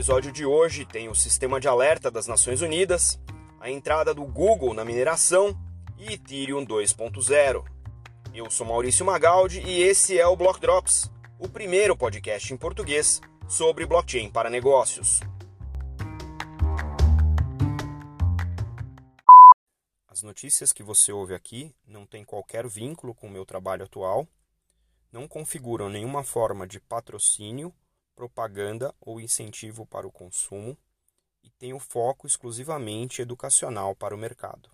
episódio de hoje tem o sistema de alerta das Nações Unidas, a entrada do Google na mineração e Ethereum 2.0. Eu sou Maurício Magaldi e esse é o Block Drops, o primeiro podcast em português sobre blockchain para negócios. As notícias que você ouve aqui não têm qualquer vínculo com o meu trabalho atual, não configuram nenhuma forma de patrocínio propaganda ou incentivo para o consumo e tem o foco exclusivamente educacional para o mercado.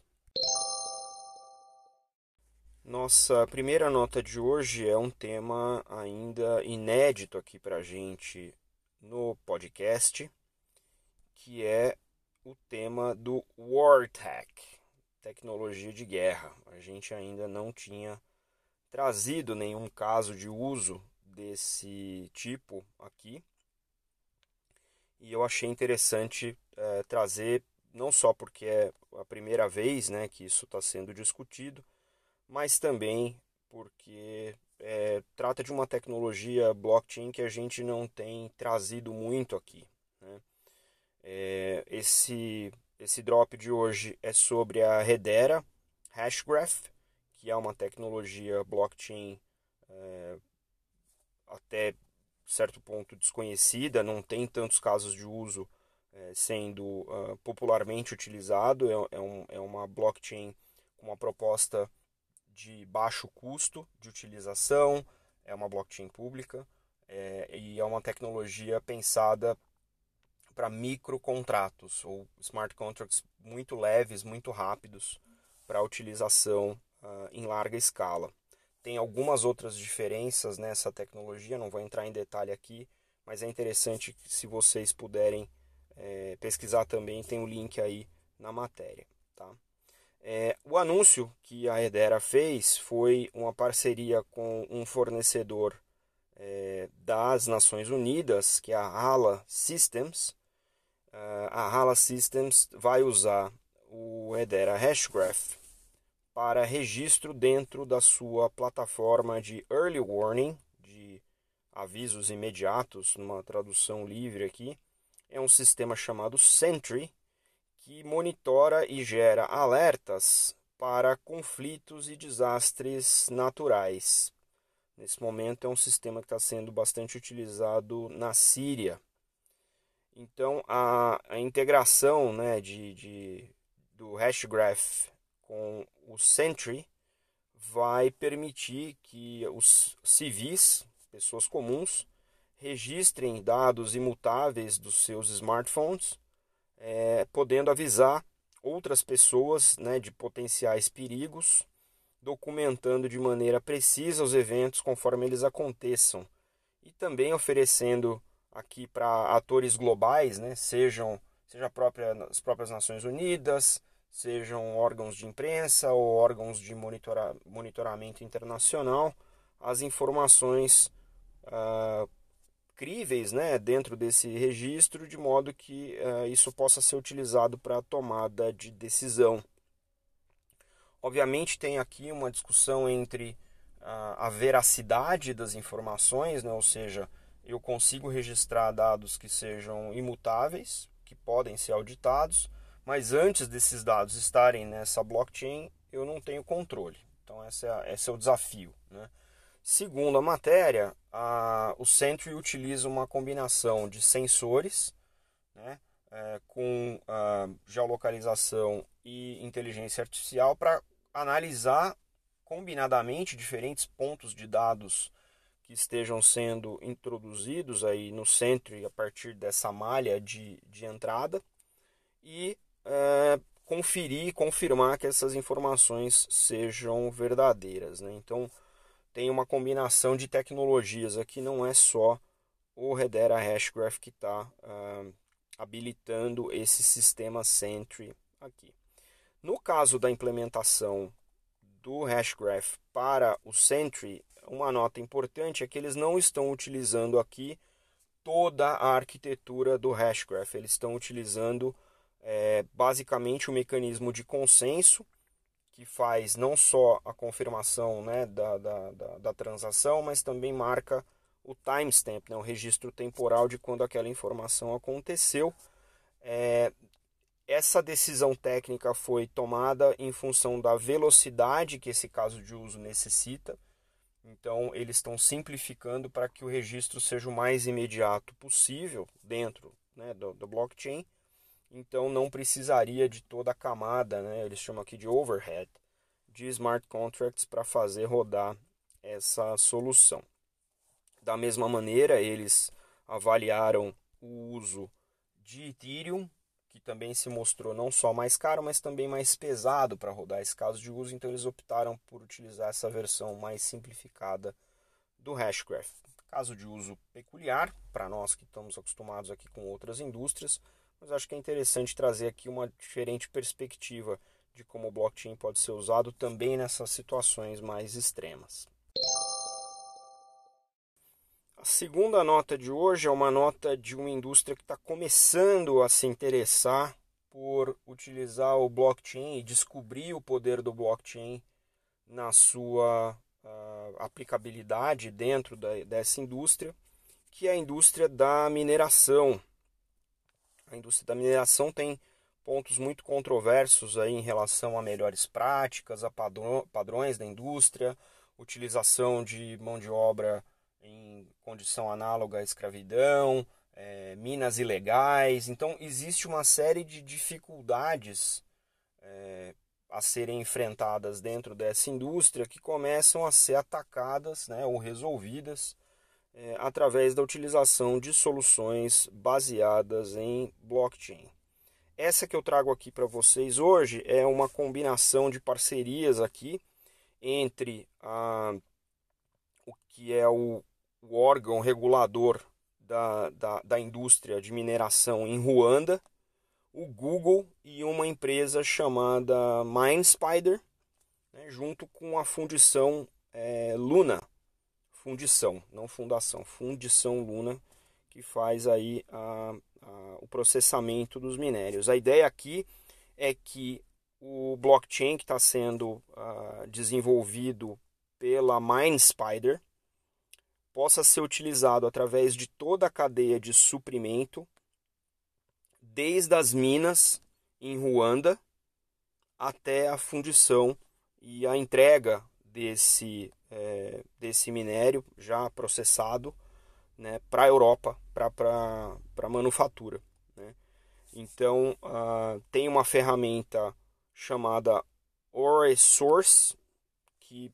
Nossa primeira nota de hoje é um tema ainda inédito aqui para a gente no podcast, que é o tema do War Tech, tecnologia de guerra. A gente ainda não tinha trazido nenhum caso de uso desse tipo aqui. E eu achei interessante é, trazer, não só porque é a primeira vez né, que isso está sendo discutido, mas também porque é, trata de uma tecnologia blockchain que a gente não tem trazido muito aqui. Né? É, esse, esse drop de hoje é sobre a Hedera Hashgraph, que é uma tecnologia blockchain é, até certo ponto desconhecida, não tem tantos casos de uso é, sendo uh, popularmente utilizado. É, é, um, é uma blockchain com uma proposta de baixo custo de utilização, é uma blockchain pública é, e é uma tecnologia pensada para microcontratos ou smart contracts muito leves, muito rápidos para utilização uh, em larga escala. Tem algumas outras diferenças nessa tecnologia, não vou entrar em detalhe aqui, mas é interessante que, se vocês puderem é, pesquisar também, tem o um link aí na matéria. Tá? É, o anúncio que a Hedera fez foi uma parceria com um fornecedor é, das Nações Unidas, que é a HALA Systems. Uh, a HALA Systems vai usar o Hedera Hashgraph para registro dentro da sua plataforma de Early Warning, de avisos imediatos, numa tradução livre aqui. É um sistema chamado Sentry, que monitora e gera alertas para conflitos e desastres naturais. Nesse momento é um sistema que está sendo bastante utilizado na Síria. Então a, a integração né, de, de, do Hashgraph com o Sentry vai permitir que os civis, pessoas comuns, registrem dados imutáveis dos seus smartphones, é, podendo avisar outras pessoas né, de potenciais perigos, documentando de maneira precisa os eventos conforme eles aconteçam. E também oferecendo aqui para atores globais, né, sejam seja própria, as próprias Nações Unidas, sejam órgãos de imprensa ou órgãos de monitora, monitoramento internacional, as informações uh, críveis né, dentro desse registro, de modo que uh, isso possa ser utilizado para a tomada de decisão. Obviamente, tem aqui uma discussão entre uh, a veracidade das informações, né, ou seja, eu consigo registrar dados que sejam imutáveis, que podem ser auditados, mas antes desses dados estarem nessa blockchain, eu não tenho controle. Então, esse é, esse é o desafio. Né? Segundo a matéria, a, o Sentry utiliza uma combinação de sensores né, é, com geolocalização e inteligência artificial para analisar combinadamente diferentes pontos de dados que estejam sendo introduzidos aí no Sentry a partir dessa malha de, de entrada e é, conferir, confirmar que essas informações sejam verdadeiras. Né? Então, tem uma combinação de tecnologias aqui, não é só o Redera Hashgraph que está uh, habilitando esse sistema Sentry aqui. No caso da implementação do Hashgraph para o Sentry, uma nota importante é que eles não estão utilizando aqui toda a arquitetura do Hashgraph, eles estão utilizando é basicamente um mecanismo de consenso que faz não só a confirmação né, da, da, da, da transação, mas também marca o timestamp, né, o registro temporal de quando aquela informação aconteceu. É, essa decisão técnica foi tomada em função da velocidade que esse caso de uso necessita. Então, eles estão simplificando para que o registro seja o mais imediato possível dentro né, do, do, blockchain. Então, não precisaria de toda a camada, né, eles chamam aqui de overhead, de smart contracts para fazer rodar essa solução. Da mesma maneira, eles avaliaram o uso de Ethereum que também se mostrou não só mais caro, mas também mais pesado para rodar esse caso de uso, então eles optaram por utilizar essa versão mais simplificada do Hashgraph. Caso de uso peculiar para nós que estamos acostumados aqui com outras indústrias, mas acho que é interessante trazer aqui uma diferente perspectiva de como o blockchain pode ser usado também nessas situações mais extremas. A segunda nota de hoje é uma nota de uma indústria que está começando a se interessar por utilizar o blockchain e descobrir o poder do blockchain na sua uh, aplicabilidade dentro da, dessa indústria, que é a indústria da mineração. A indústria da mineração tem pontos muito controversos aí em relação a melhores práticas, a padrões da indústria, utilização de mão de obra em condição análoga à escravidão, é, minas ilegais. Então, existe uma série de dificuldades é, a serem enfrentadas dentro dessa indústria que começam a ser atacadas né, ou resolvidas é, através da utilização de soluções baseadas em blockchain. Essa que eu trago aqui para vocês hoje é uma combinação de parcerias aqui entre a, o que é o o órgão regulador da, da, da indústria de mineração em Ruanda, o Google e uma empresa chamada MindSpider, né, junto com a fundição é, Luna, fundição, não fundação, fundição Luna, que faz aí a, a, o processamento dos minérios. A ideia aqui é que o blockchain que está sendo uh, desenvolvido pela MindSpider, possa ser utilizado através de toda a cadeia de suprimento, desde as minas em Ruanda até a fundição e a entrega desse, é, desse minério já processado né, para a Europa, para a manufatura. Né? Então, uh, tem uma ferramenta chamada Ore Source, que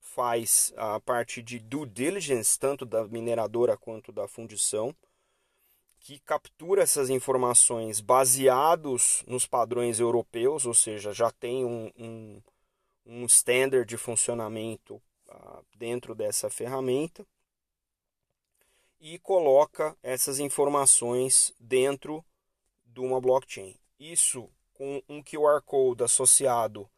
faz a parte de due diligence, tanto da mineradora quanto da fundição, que captura essas informações baseados nos padrões europeus, ou seja, já tem um, um, um standard de funcionamento dentro dessa ferramenta e coloca essas informações dentro de uma blockchain. Isso com um QR Code associado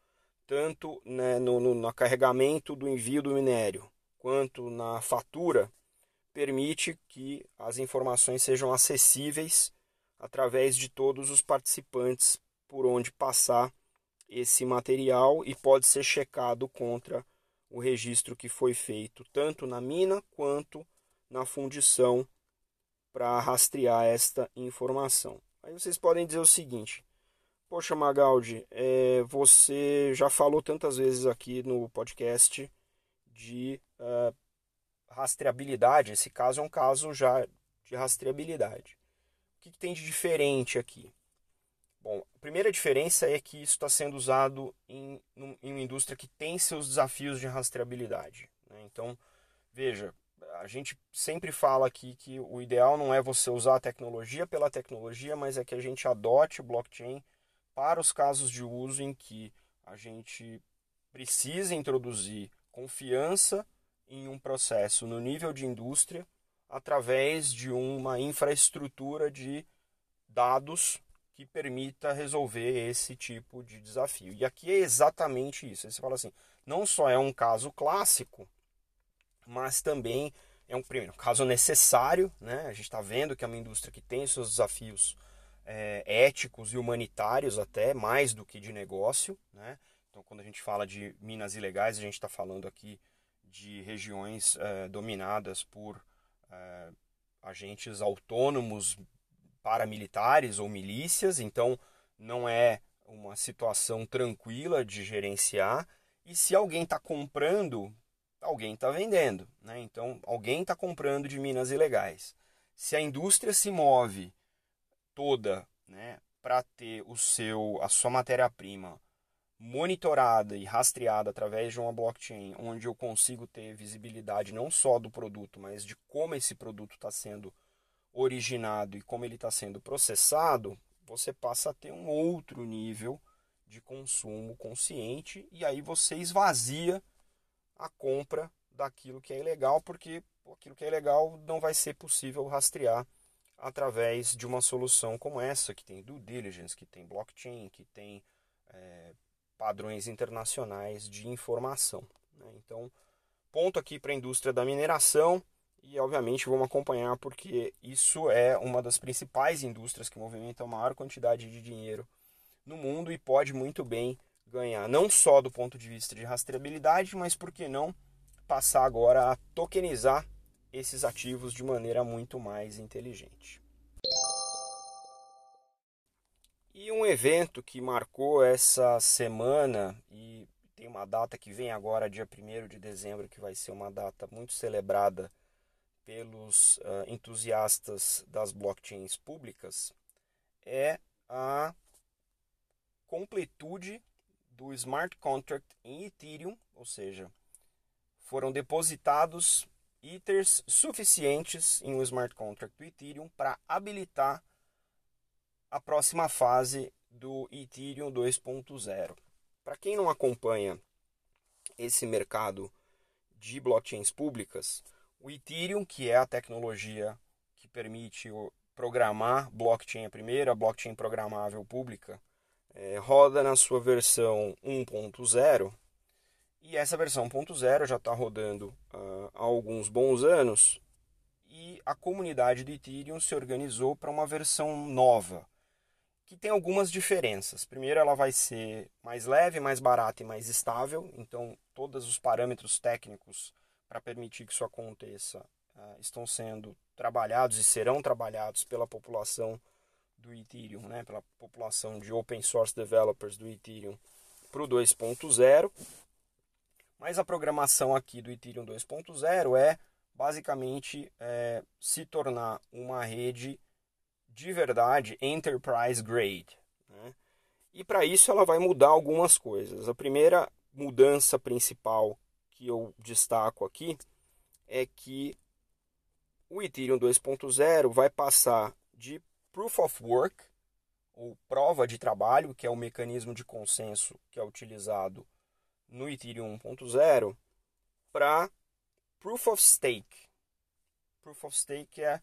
tanto né, no, no, no carregamento do envio do minério quanto na fatura, permite que as informações sejam acessíveis através de todos os participantes por onde passar esse material e pode ser checado contra o registro que foi feito tanto na mina quanto na fundição para rastrear esta informação. Aí vocês podem dizer o seguinte: Poxa, Magaldi, é, você já falou tantas vezes aqui no podcast de uh, rastreabilidade. Esse caso é um caso já de rastreabilidade. O que, que tem de diferente aqui? Primeira diferença é que isso está sendo usado em, em uma indústria que tem seus desafios de rastreabilidade. Né? Então, veja, a gente sempre fala aqui que o ideal não é você usar a tecnologia pela tecnologia, mas é que a gente adote o blockchain para os casos de uso em que a gente precisa introduzir confiança em um processo no nível de indústria através de uma infraestrutura de dados que permita resolver esse tipo de desafio. E aqui é exatamente isso. Você fala assim, não só é um caso clássico, mas também é um primeiro caso necessário, né? A gente está vendo que é uma indústria que tem seus desafios é, éticos e humanitários até, mais do que de negócio. Né? Então, quando a gente fala de minas ilegais, a gente está falando aqui de regiões é, dominadas por é, agentes autônomos paramilitares ou milícias, então não é uma situação tranquila de gerenciar. E se alguém está comprando, alguém está vendendo. Né? Então, alguém está comprando de minas ilegais. Se a indústria se move toda né, para ter o seu, a sua matéria-prima monitorada e rastreada através de uma blockchain, onde eu consigo ter visibilidade não só do produto, mas de como esse produto está sendo originado e como ele está sendo processado, você passa a ter um outro nível de consumo consciente e aí você esvazia a compra daquilo que é ilegal, porque aquilo que é ilegal não vai ser possível rastrear através de uma solução como essa, que tem due diligence, que tem blockchain, que tem é, padrões internacionais de informação. Né? Então, ponto aqui para a indústria da mineração e, obviamente, vamos acompanhar porque isso é uma das principais indústrias que movimenta a maior quantidade de dinheiro no mundo e pode muito bem ganhar, não só do ponto de vista de rastreabilidade, mas por que não passar agora a tokenizar esses ativos de maneira muito mais inteligente. E um evento que marcou essa semana e tem uma data que vem agora, dia 1 de dezembro, que vai ser uma data muito celebrada pelos uh, entusiastas das blockchains públicas, é a completude do smart contract em Ethereum, ou seja, foram depositados Ethers suficientes em um smart contract do Ethereum para habilitar a próxima fase do Ethereum 2.0. Para quem não acompanha esse mercado de blockchains públicas, o Ethereum, que é a tecnologia que permite programar blockchain, a primeira blockchain programável pública, é, roda na sua versão 1.0 e essa versão 1.0 já está rodando uh, há alguns bons anos. E a comunidade do Ethereum se organizou para uma versão nova que tem algumas diferenças. Primeiro, ela vai ser mais leve, mais barata e mais estável, então todos os parâmetros técnicos para permitir que isso aconteça uh, estão sendo trabalhados e serão trabalhados pela população do Ethereum, né, pela população de open source developers do Ethereum para o 2.0. Mas a programação aqui do Ethereum 2.0 é basicamente é, se tornar uma rede de verdade enterprise grade. Né? E para isso ela vai mudar algumas coisas. A primeira mudança principal que eu destaco aqui é que o Ethereum 2.0 vai passar de proof of work, ou prova de trabalho, que é o mecanismo de consenso que é utilizado no Ethereum 1.0, para proof of stake. Proof of stake é,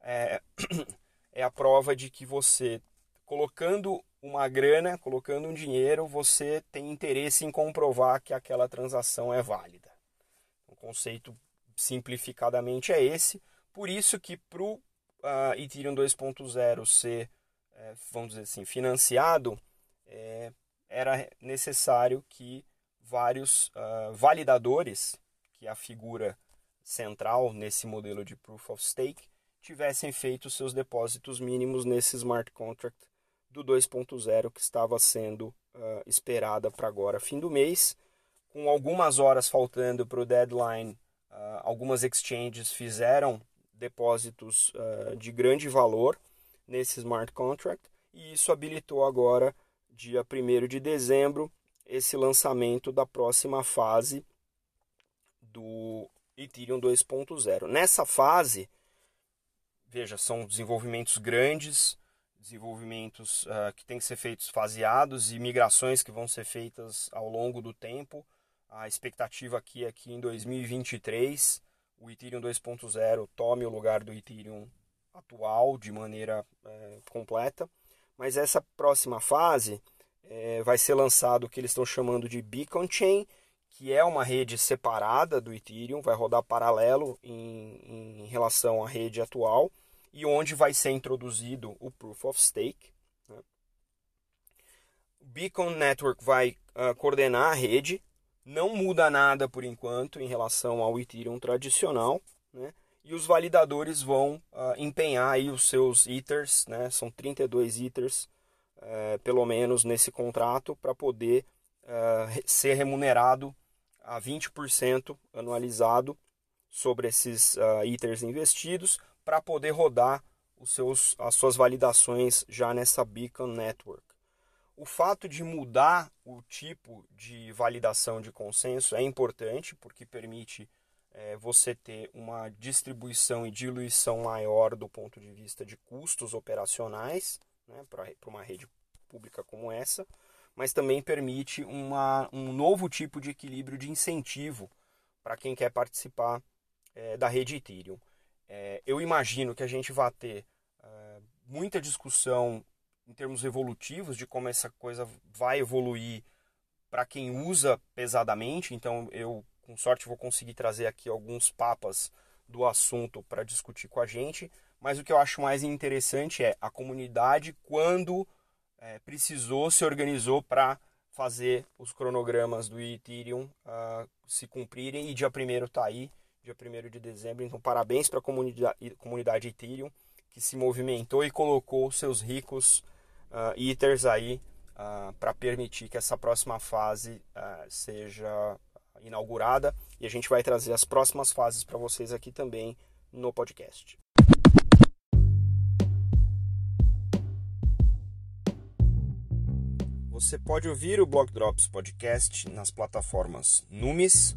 é é a prova de que você, colocando uma grana, colocando um dinheiro, você tem interesse em comprovar que aquela transação é válida. O conceito simplificadamente é esse. Por isso que para o uh, Ethereum 2.0 ser, é, vamos dizer assim, financiado, é, era necessário que vários uh, validadores, que é a figura central nesse modelo de Proof of Stake, tivessem feito seus depósitos mínimos nesse smart contract do 2.0 que estava sendo uh, esperada para agora fim do mês, com algumas horas faltando para o deadline. Uh, algumas exchanges fizeram depósitos uh, de grande valor nesse smart contract e isso habilitou agora, dia 1 de dezembro, esse lançamento da próxima fase do Ethereum 2.0. Nessa fase, veja, são desenvolvimentos grandes, desenvolvimentos uh, que têm que ser feitos faseados e migrações que vão ser feitas ao longo do tempo. A expectativa aqui é que em 2023 o Ethereum 2.0 tome o lugar do Ethereum atual de maneira é, completa. Mas essa próxima fase é, vai ser lançado o que eles estão chamando de Beacon Chain, que é uma rede separada do Ethereum, vai rodar paralelo em, em relação à rede atual e onde vai ser introduzido o Proof of Stake. Né? O Beacon Network vai uh, coordenar a rede, não muda nada por enquanto em relação ao Ethereum tradicional, né? e os validadores vão uh, empenhar aí os seus ITERs, né? são 32 ITERs, uh, pelo menos nesse contrato, para poder uh, ser remunerado a 20% anualizado sobre esses uh, ITERs investidos, para poder rodar os seus, as suas validações já nessa Beacon Network. O fato de mudar o tipo de validação de consenso é importante, porque permite é, você ter uma distribuição e diluição maior do ponto de vista de custos operacionais né, para uma rede pública como essa, mas também permite uma, um novo tipo de equilíbrio de incentivo para quem quer participar é, da rede Ethereum. É, eu imagino que a gente vai ter é, muita discussão em termos evolutivos de como essa coisa vai evoluir para quem usa pesadamente. Então, eu com sorte vou conseguir trazer aqui alguns papas do assunto para discutir com a gente. Mas o que eu acho mais interessante é a comunidade, quando é, precisou, se organizou para fazer os cronogramas do Ethereum uh, se cumprirem. E dia 1 está aí, dia 1 de dezembro. Então, parabéns para a comunidade, comunidade Ethereum que se movimentou e colocou seus ricos uh, Ethers aí uh, para permitir que essa próxima fase uh, seja inaugurada e a gente vai trazer as próximas fases para vocês aqui também no podcast. Você pode ouvir o Blog Drops Podcast nas plataformas Numis,